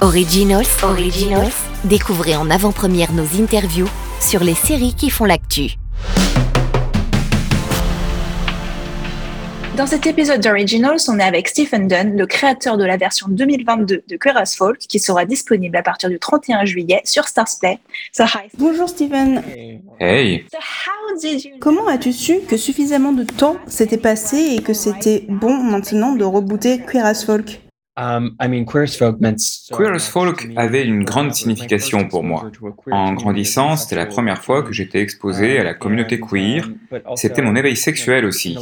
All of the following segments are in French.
Originals, Originals, découvrez en avant-première nos interviews sur les séries qui font l'actu. Dans cet épisode d'Originals, on est avec Stephen Dunn, le créateur de la version 2022 de Queer as Folk, qui sera disponible à partir du 31 juillet sur Starsplay. So, hi. Bonjour Stephen. Hey, So how did you Comment as-tu su que suffisamment de temps s'était passé et que c'était bon maintenant de rebooter Queer as Folk? Queer as Folk meant so Queer as Folk avait une grande signification pour moi. En grandissant, c'était la première fois que j'étais exposé à la communauté queer. C'était mon éveil sexuel aussi.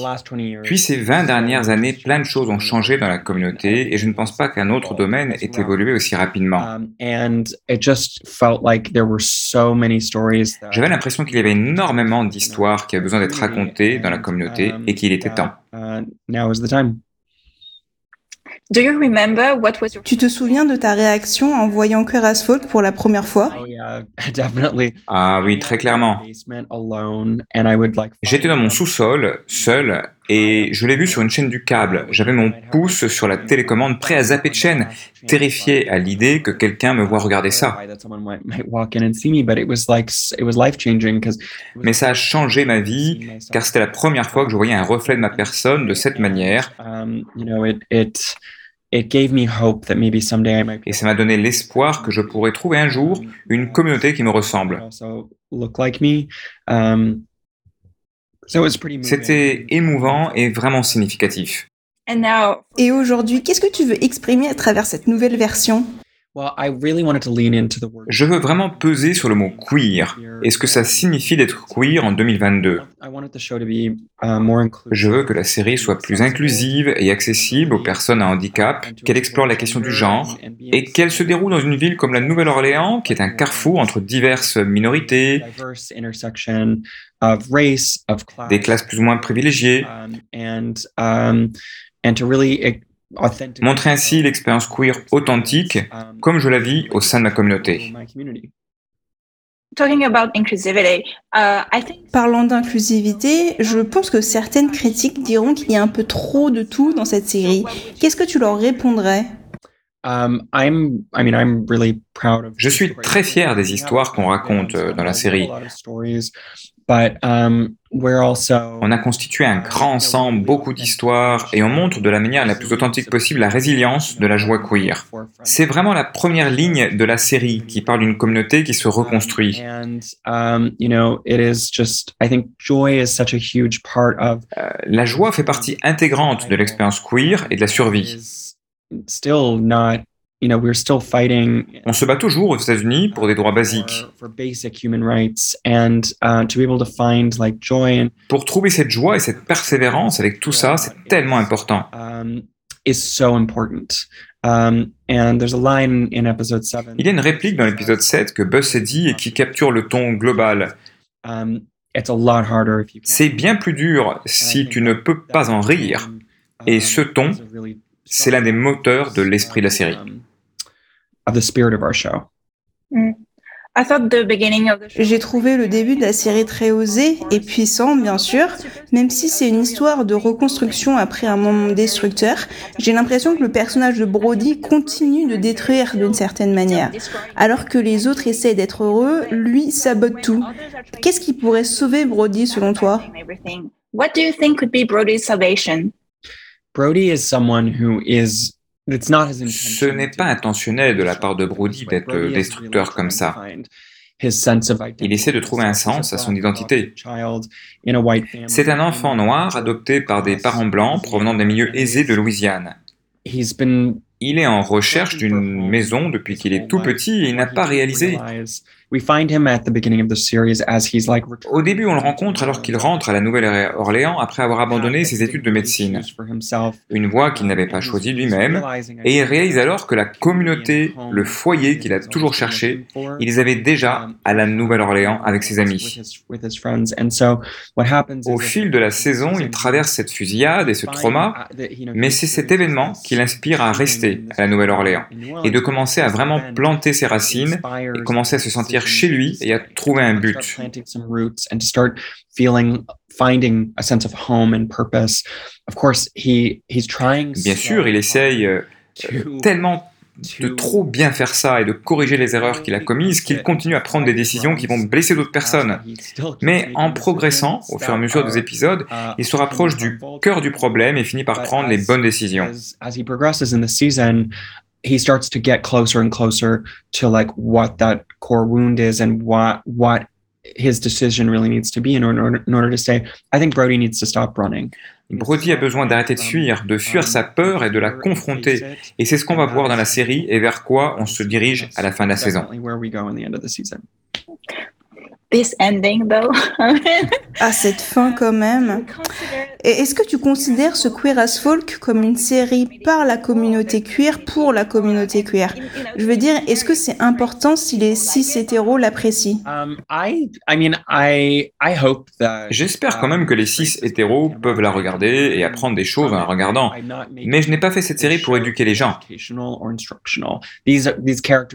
Puis ces 20 dernières années, plein de choses ont changé dans la communauté et je ne pense pas qu'un autre domaine ait évolué aussi rapidement. Um, and it just felt like there were so many stories. that- J'avais l'impression qu'il y avait énormément d'histoires qui avaient besoin d'être racontées dans la communauté et qu'il était temps. Uh, now is the time. Do you remember what was your Tu te souviens de ta réaction en voyant Queer as Folk pour la première fois? Oh yeah, definitely. Ah oui, très clairement. J'étais dans mon sous-sol, seul, et je l'ai vu sur une chaîne du câble. J'avais mon pouce sur la télécommande, prêt à zapper de chaîne, terrifié à l'idée que quelqu'un me voit regarder ça. Mais ça a changé ma vie, car c'était la première fois que je voyais un reflet de ma personne de cette manière, Um, et ça m'a donné l'espoir que je pourrais trouver un jour une communauté qui me ressemble. C'était émouvant et vraiment significatif. And now, Et aujourd'hui, qu'est-ce que tu veux exprimer à travers cette nouvelle version? Well, I really wanted to lean into the word. Je veux vraiment peser sur le mot queer et ce que ça signifie d'être queer en 2022. I wanted the show to be uh, more inclusive. Je veux que la série soit plus inclusive et accessible aux personnes à handicap, qu'elle explore la question du genre et qu'elle se déroule dans une ville comme la Nouvelle-Orléans, qui est un carrefour entre diverses minorités, des classes plus ou moins privilégiées, montrer ainsi l'expérience queer authentique comme je la vis au sein de ma communauté. my community. talking about inclusivity, uh, I think Parlant d'inclusivité, je pense que certaines critiques diront qu'il y a un peu trop de tout dans cette série. Qu'est-ce que tu leur répondrais? Je suis très fier des histoires qu'on raconte euh, dans la série. But um, we're also. On a constitué un grand ensemble, beaucoup d'histoires, et on montre de la manière la plus authentique possible la résilience de la joie queer. C'est vraiment la première ligne de la série qui parle d'une communauté qui se reconstruit. And you know, it is just. I think joy is such a huge part of. Euh, La joie fait partie intégrante de l'expérience queer et de la survie. Is Still not. You know, we're still fighting. On se bat toujours aux États-Unis pour des droits basiques. For, for basic human rights, and uh, to be able to find like joy and Pour trouver cette joie et cette persévérance avec tout ça, c'est tellement important. um, is so important. Um, and there's a line in episode seven. Il y a une réplique dans l'épisode 7 que Buzz s'est dit et qui capture le ton global. Um, it's a lot harder if you. can't- C'est bien plus dur si tu ne peux pas en rire. Et ce ton, C'est l'un des moteurs de l'esprit de la série. Of the spirit of our show. I thought the beginning of the show. J'ai trouvé le début de la série très osé et puissant, bien sûr, même si c'est une histoire de reconstruction après un moment destructeur. J'ai l'impression que le personnage de Brody continue de détruire d'une certaine manière. Alors que les autres essayent d'être heureux, lui sabote tout. Qu'est-ce qui pourrait sauver Brody selon toi? What do you think could be Brody's salvation? Brody is someone who is. It's not his Ce n'est pas intentionnel de la part de Brody d'être destructeur comme ça. Il essaie de trouver un sens à son identité. C'est un enfant noir adopté par des parents blancs provenant des milieux aisés de Louisiane. Il est en recherche d'une maison depuis qu'il est tout petit et il n'a pas réalisé. We find him at the beginning of the series as he's like Au début, on le rencontre alors qu'il rentre à la Nouvelle-Orléans après avoir abandonné ses études de médecine, une voie qu'il n'avait pas choisie lui-même, et il réalise alors que la communauté, le foyer qu'il a toujours cherché, il les avait déjà à la Nouvelle-Orléans avec ses amis. Au fil de la saison, il traverse cette fusillade et ce trauma, mais c'est cet événement qui l'inspire à rester à la Nouvelle-Orléans et de commencer à vraiment planter ses racines et commencer à se sentir chez lui et à trouver un but. Bien sûr, il essaye euh, tellement de trop bien faire ça et de corriger les erreurs qu'il a commises qu'il continue à prendre des décisions qui vont blesser d'autres personnes. Mais en progressant, au fur et à mesure des épisodes, il se rapproche du cœur du problème et finit par prendre les bonnes décisions. He starts to get closer and closer to like what that core wound is and what what his decision really needs to be in order, in order to say I think Brody needs to stop running. Brody a besoin d'arrêter de fuir, de fuir sa peur et de la confronter. Et c'est ce qu'on va voir dans la série et vers quoi on se dirige à la fin de la saison. This ending, though. ah, cette fin quand même. Et est-ce que tu considères ce Queer as Folk comme une série par la communauté queer pour la communauté queer? Je veux dire, est-ce que c'est important si les cis hétéros l'apprécient? Um, J'espère quand même que les cis hétéros peuvent la regarder et apprendre des choses en la regardant. Mais je n'ai pas fait cette série pour éduquer les gens.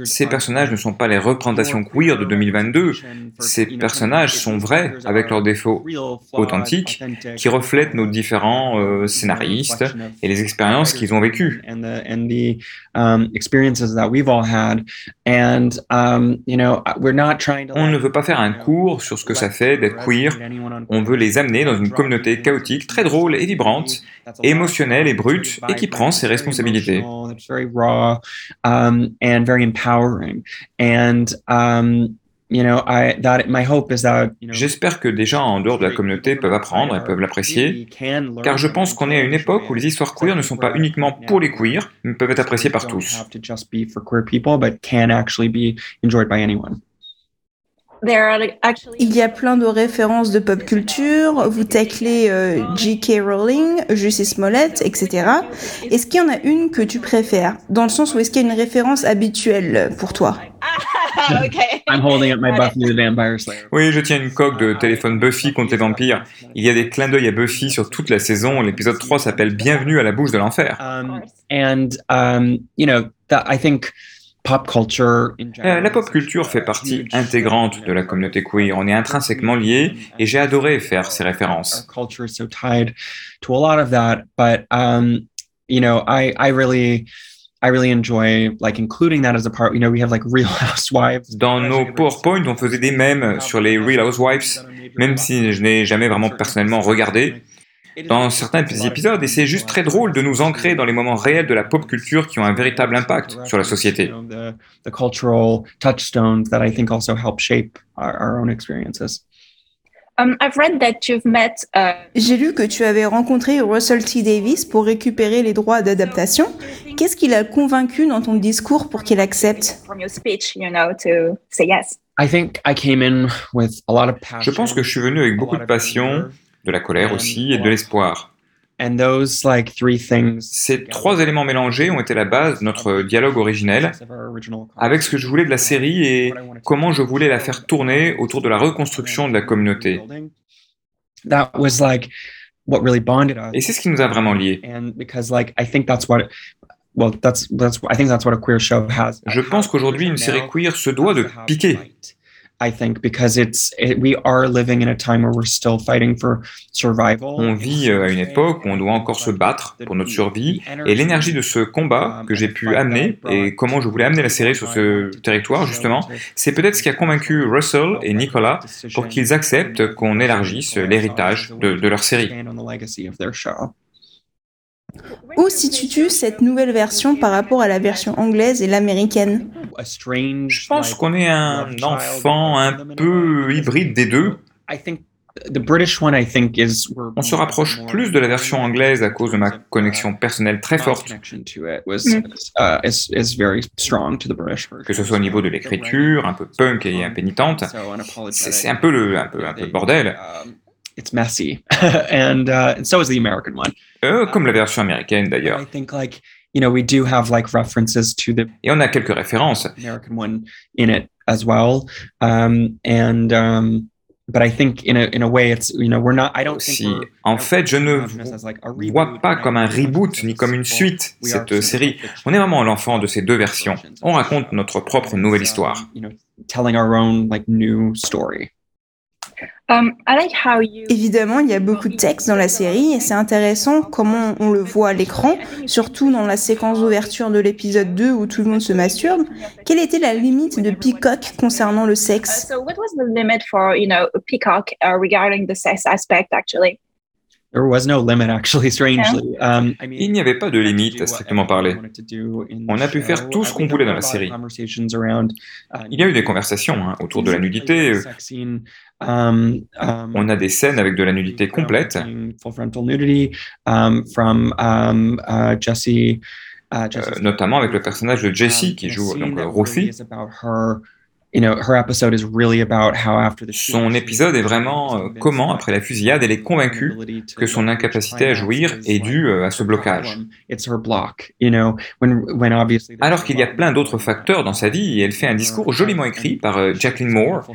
Ces personnages ne sont pas les représentations queer de 2022. Ces personnages sont vrais avec leurs défauts authentiques qui reflètent nos différents euh, scénaristes et les expériences qu'ils ont vécues. On ne veut pas faire un cours sur ce que ça fait d'être queer. On veut les amener dans une communauté chaotique, très drôle et vibrante, émotionnelle et brute, et qui prend ses responsabilités. J'espère que des gens en dehors de la communauté peuvent apprendre et peuvent l'apprécier, car je pense qu'on est à une époque où les histoires queer ne sont pas uniquement pour les queers, mais peuvent être appréciées par tous. Il y a plein de références de pop culture, vous taclez euh, J.K. Rowling, Jussie Smollett, etc. Est-ce qu'il y en a une que tu préfères? Dans le sens où est-ce qu'il y a une référence habituelle pour toi? I'm holding up my Buffy the Vampire Slayer. Oui, je tiens une coque de téléphone Buffy contre les vampires. Il y a des clins d'œil à Buffy sur toute la saison. L'épisode 3 s'appelle Bienvenue à la bouche de l'enfer. Um, and um, you know, that I think pop culture euh, la pop culture fait partie intégrante de la communauté queer. On est intrinsèquement liés et j'ai adoré faire ces références. Culture is so tied to a lot of that, but um, you know, I I really I really enjoy like including that as a part. You know, we have like Real Housewives. Dans nos PowerPoint, on faisait des mèmes sur les Real Housewives, même si je n'ai jamais vraiment personnellement regardé. Dans certains épisodes, et c'est juste très drôle de nous ancrer dans les moments réels de la pop culture qui ont un véritable impact sur la société. The cultural touchstones that I think also help shape our, our own experiences. Um, uh, J'ai lu que tu avais rencontré Russell T. Davis pour récupérer les droits d'adaptation. Qu'est-ce qui l'a convaincu dans ton discours pour qu'il accepte? Je pense que je suis venu avec beaucoup de passion, de la colère aussi et de l'espoir. Ces trois éléments mélangés ont été la base de notre dialogue originel avec ce que je voulais de la série et comment je voulais la faire tourner autour de la reconstruction de la communauté. Et c'est ce qui nous a vraiment liés. Je pense qu'aujourd'hui, une série queer se doit de piquer. I think because it's it, we are living in a time where we're still fighting for survival. On vit euh, à une époque où on doit encore se battre pour notre survie et l'énergie de ce combat que j'ai pu amener et comment je voulais amener la série sur ce territoire justement, c'est peut-être ce qui a convaincu Russell et Nicolas pour qu'ils acceptent qu'on élargisse l'héritage de, de leur série. Où situes-tu cette nouvelle version par rapport à la version anglaise et l'américaine? Je pense qu'on est un enfant un peu hybride des deux. On se rapproche plus de la version anglaise à cause de ma connexion personnelle très forte. Que ce soit au niveau de l'écriture, un peu punk et impénitente, c'est un peu le un peu, un peu bordel. Um, it's messy, and uh, and so is the American one. Euh, comme la version américaine d'ailleurs. I think like you know we do have like references to the Et on a quelques références. American one in it as well, um, and um, but I think in a in a way it's you know we're not. I don't think si, en fait, je ne vois pas comme un reboot ni comme une suite cette série. On est vraiment l'enfant de ces deux versions. On raconte notre propre nouvelle histoire. You know, telling our own like new story. Um, I like how you... Évidemment, il y a beaucoup de texte dans la série et c'est intéressant comment on le voit à l'écran, surtout dans la séquence d'ouverture de l'épisode 2 où tout le monde se masturbe. Quelle était la limite de Peacock concernant le sexe? So what was the limit for, you know, Peacock uh, regarding the sex aspect actually? There was no limit, actually, strangely. Um, I mean, Il n'y avait pas de we limite, could à do strictement parler. On the a pu faire show. tout ce Uh, qu'on voulait dans la série. conversations around, uh, Il y a eu des conversations hein, autour de la nudité. Euh, um, On a des scènes avec de la nudité complète. Notamment avec le personnage de Jessie Um, qui joue donc really Ruthie. is about her, you know, her episode is really about how after the Son épisode est vraiment euh, comment, après la fusillade, elle est convaincue que son incapacité à jouir est due euh, à ce blocage. It's her block, you know, when when obviously Alors qu'il y a plein d'autres facteurs dans sa vie et elle fait un discours joliment écrit par euh, Jacqueline Moore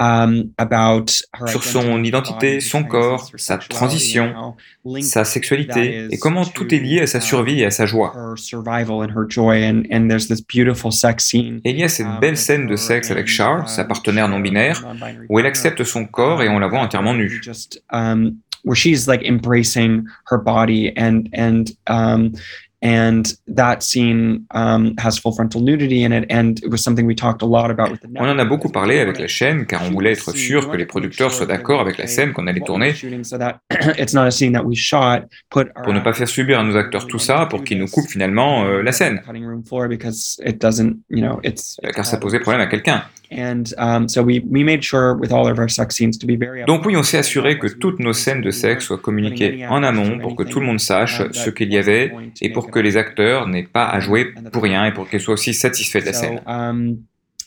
um, about her sur son identité, son corps, sa transition, sa sexualité et comment tout est lié à sa survie et à sa joie. her survival and her joy and and there's this beautiful sex scene Et il y a cette belle scène de sexe avec Charles, sa partenaire non binaire, où elle accepte son corps et on la voit entièrement nue. just um, where she's like embracing her body and and um, and that scene um, has full frontal nudity in it. And it was something we talked a lot about with the On en a beaucoup parlé avec la chaîne car on voulait être sûr que les producteurs soient d'accord avec la scène qu'on allait tourner. So that it's not a scene that we shot put pour ne pas faire subir à nos acteurs tout ça pour qu'ils nous coupent finalement euh, la scène. Cutting room floor because it doesn't you know it's euh, car ça posait problème à quelqu'un. And so we we made sure with all of our sex scenes to be very Donc oui, on s'est assuré que toutes nos scènes de sexe soient communiquées en amont pour que tout le monde sache ce qu'il y avait et pour que les acteurs n'aient pas à jouer pour rien et pour qu'ils soient aussi satisfaits de la scène. So,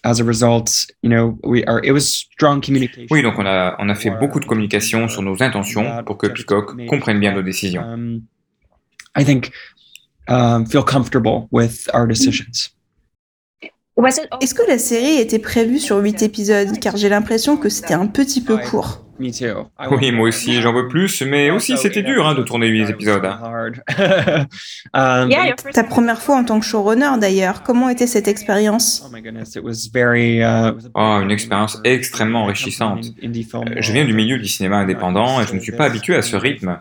as a result, you know, we are. It was strong communication. Oui, donc on a, on a fait beaucoup de communication sur nos intentions pour que Peacock comprenne bien nos décisions. Um, I think um, feel comfortable with our decisions. Est-ce que la série était prévue sur 8 épisodes? Car j'ai l'impression que c'était un petit peu court. Me too. I Oui, moi aussi, j'en veux plus, mais aussi c'était dur hein, de tourner 8 épisodes. hein. um, Yeah, your first Ta première fois en tant que showrunner d'ailleurs, comment était cette expérience? Oh my goodness, it was very. It was a big une expérience extrêmement I come enrichissante. Euh, Je viens du world. milieu du cinéma indépendant et je ne suis pas habitué à ce rythme,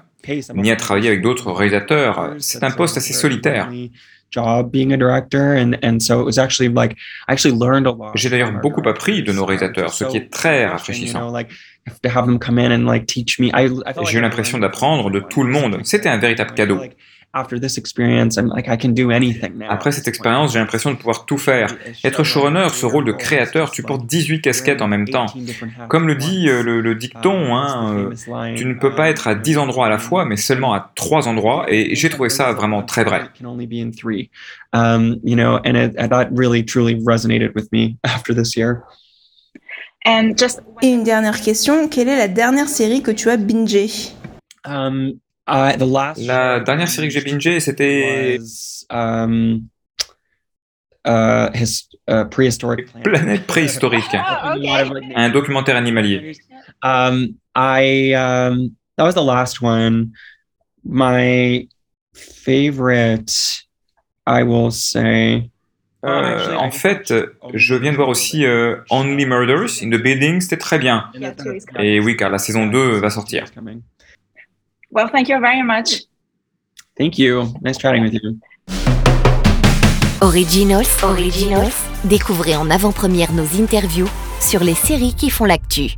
ni à travailler avec d'autres réalisateurs. C'est un poste assez solitaire. Job being a director and and so it was actually like I actually learned a lot J'ai d'ailleurs beaucoup appris de nos réalisateurs, ce qui est très rafraîchissant. J'ai eu l'impression d'apprendre de tout le monde. C'était un véritable cadeau. Like, after this experience I'm like I can do anything now. Après cette expérience, j'ai l'impression de pouvoir tout faire. Être showrunner, ce rôle de créateur, tu portes 18 casquettes en même temps. Comme le dit euh, le, le dicton, hein, euh, tu ne peux pas être à 10 endroits à la fois, mais seulement à 3 endroits, et j'ai trouvé ça vraiment très vrai. Can only be in three. Um, you know, and it, and that really truly resonated with me after this year. and just Et une dernière question, quelle est la dernière série que tu as bingée? Um, uh, the last La dernière série que j'ai bingée, c'était um, uh, his uh, prehistoric planet. Planète préhistorique, Ah, un documentaire animalier. Um, I um, that was the last one. My favorite, I will say. Euh, en fait, je viens de voir aussi euh, Only Murders in the Building, c'était très bien. Et oui, car la saison 2 va sortir. Well, thank you very much. Thank you. Nice chatting with you. Originals, Originals, découvrez en avant-première nos interviews sur les séries qui font l'actu.